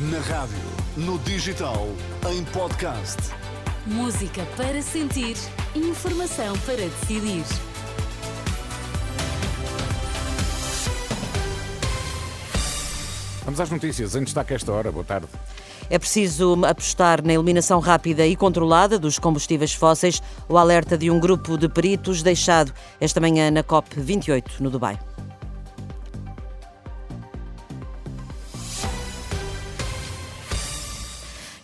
Na rádio, no digital, em podcast. Música para sentir, informação para decidir. Vamos às notícias. Em destaque a esta hora. Boa tarde. É preciso apostar na eliminação rápida e controlada dos combustíveis fósseis. O alerta de um grupo de peritos deixado esta manhã na COP28, no Dubai.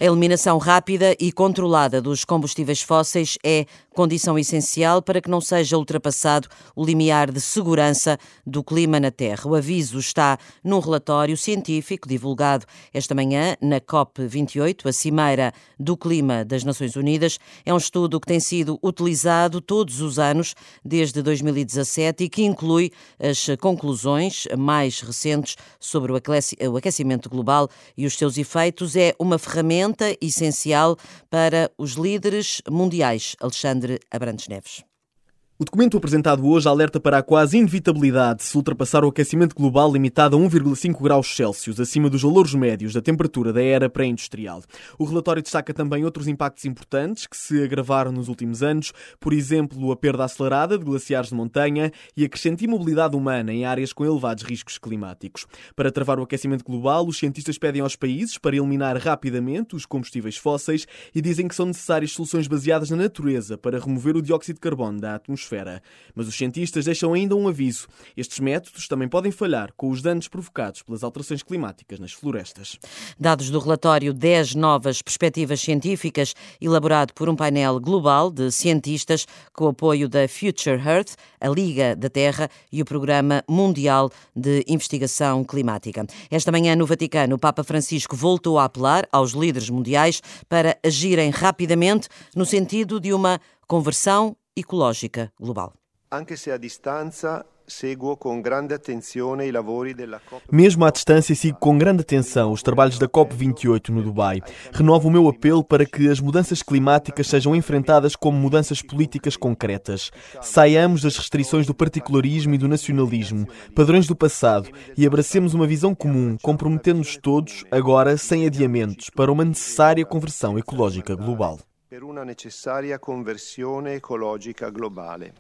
A eliminação rápida e controlada dos combustíveis fósseis é condição essencial para que não seja ultrapassado o limiar de segurança do clima na Terra. O aviso está num relatório científico divulgado esta manhã na COP28, a Cimeira do Clima das Nações Unidas. É um estudo que tem sido utilizado todos os anos desde 2017 e que inclui as conclusões mais recentes sobre o aquecimento global e os seus efeitos. É uma ferramenta ferramenta essencial para os líderes mundiais. Alexandre Abrantes Neves. O documento apresentado hoje alerta para a quase inevitabilidade de se ultrapassar o aquecimento global limitado a 1,5 graus Celsius, acima dos valores médios da temperatura da era pré-industrial. O relatório destaca também outros impactos importantes que se agravaram nos últimos anos, por exemplo, a perda acelerada de glaciares de montanha e a crescente imobilidade humana em áreas com elevados riscos climáticos. Para travar o aquecimento global, os cientistas pedem aos países para eliminar rapidamente os combustíveis fósseis e dizem que são necessárias soluções baseadas na natureza para remover o dióxido de carbono da atmosfera atmosfera. Mas os cientistas deixam ainda um aviso. Estes métodos também podem falhar com os danos provocados pelas alterações climáticas nas florestas. Dados do relatório 10 novas perspectivas científicas, elaborado por um painel global de cientistas com o apoio da Future Earth, a Liga da Terra e o Programa Mundial de Investigação Climática. Esta manhã, no Vaticano, o Papa Francisco voltou a apelar aos líderes mundiais para agirem rapidamente no sentido de uma conversão ecológica global. Anche se a COP. Mesmo à distância, sigo com grande atenção os trabalhos da COP28 no Dubai. Renovo o meu apelo para que as mudanças climáticas sejam enfrentadas como mudanças políticas concretas. Saiamos das restrições do particularismo e do nacionalismo, padrões do passado, e abracemos uma visão comum, comprometendo-nos todos, agora sem adiamentos, para uma necessária conversão ecológica global per una necessaria conversione ecologica globale.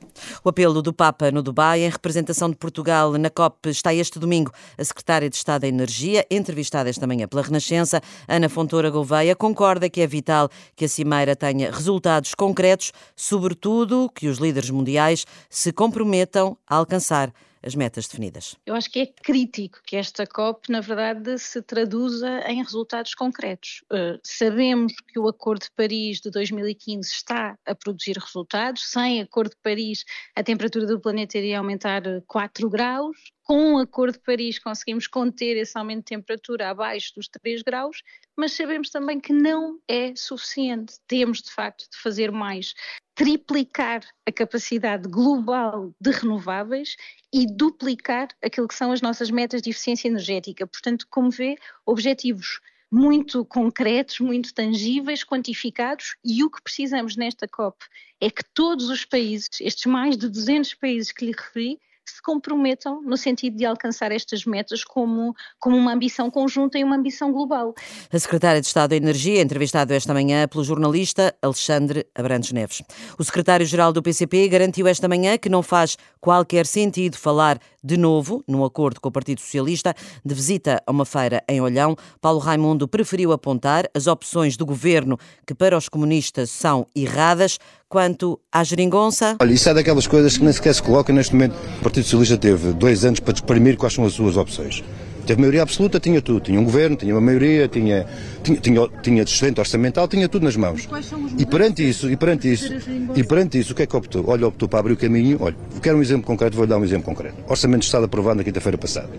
O apelo do Papa no Dubai, em representação de Portugal na COP, está este domingo a secretária de Estado da Energia, entrevistada esta manhã pela Renascença, Ana Fontoura Gouveia, concorda que é vital que a cimeira tenha resultados concretos, sobretudo que os líderes mundiais se comprometam a alcançar as metas definidas. Eu acho que é crítico que esta COP, na verdade, se traduza em resultados concretos. Uh, sabemos que o Acordo de Paris de 2015 está a produzir resultados. Sem Acordo de Paris, a temperatura do planeta iria aumentar 4 graus. Com o Acordo de Paris, conseguimos conter esse aumento de temperatura abaixo dos 3 graus, mas sabemos também que não é suficiente. Temos, de facto, de fazer mais triplicar a capacidade global de renováveis e duplicar aquilo que são as nossas metas de eficiência energética. Portanto, como vê, objetivos muito concretos, muito tangíveis, quantificados, e o que precisamos nesta COP é que todos os países, estes mais de 200 países que lhe referi, se comprometam no sentido de alcançar estas metas como, como uma ambição conjunta e uma ambição global. A secretária de Estado da Energia, entrevistado esta manhã pelo jornalista Alexandre Abrantes Neves. O secretário-geral do PCP garantiu esta manhã que não faz qualquer sentido falar de novo, num acordo com o Partido Socialista, de visita a uma feira em Olhão. Paulo Raimundo preferiu apontar as opções do governo que para os comunistas são erradas, quanto à geringonça. Olha, isso é daquelas coisas que nem sequer se coloca neste momento. O Partido Socialista teve dois anos para exprimir quais são as suas opções. Teve maioria absoluta, tinha tudo. Tinha um governo, tinha uma maioria, tinha, tinha, tinha, tinha excelente orçamental, tinha tudo nas mãos. E perante isso, e perante isso, e perante isso, o que é que optou? Olha, optou para abrir o caminho. Olha, quero um exemplo concreto, vou dar um exemplo concreto. Orçamento de Estado aprovado na quinta-feira passada.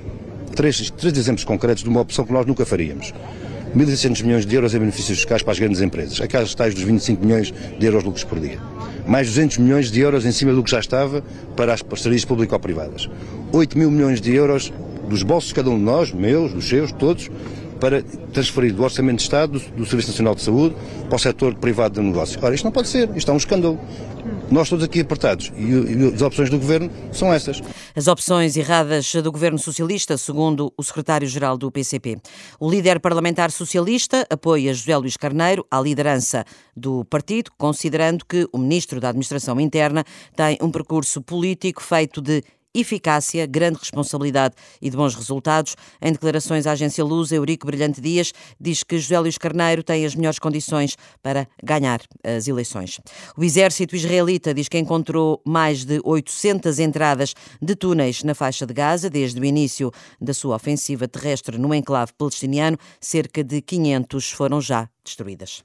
Três, três exemplos concretos de uma opção que nós nunca faríamos. 1.600 milhões de euros em benefícios fiscais para as grandes empresas, aquelas tais dos 25 milhões de euros lucros por dia. Mais 200 milhões de euros em cima do que já estava para as parcerias público-privadas. 8 mil milhões de euros dos bolsos de cada um de nós, meus, dos seus, todos, para transferir do Orçamento de Estado, do, do Serviço Nacional de Saúde, para o setor privado de negócio. Ora, isto não pode ser, isto é um escândalo. Nós todos aqui apertados e as opções do Governo são essas. As opções erradas do Governo Socialista, segundo o secretário-geral do PCP. O líder parlamentar socialista apoia José Luís Carneiro à liderança do partido, considerando que o ministro da Administração Interna tem um percurso político feito de eficácia, grande responsabilidade e de bons resultados. Em declarações à agência Luz, Eurico Brilhante Dias diz que José Luís Carneiro tem as melhores condições para ganhar as eleições. O exército israelita diz que encontrou mais de 800 entradas de túneis na faixa de Gaza desde o início da sua ofensiva terrestre no enclave palestiniano. Cerca de 500 foram já destruídas.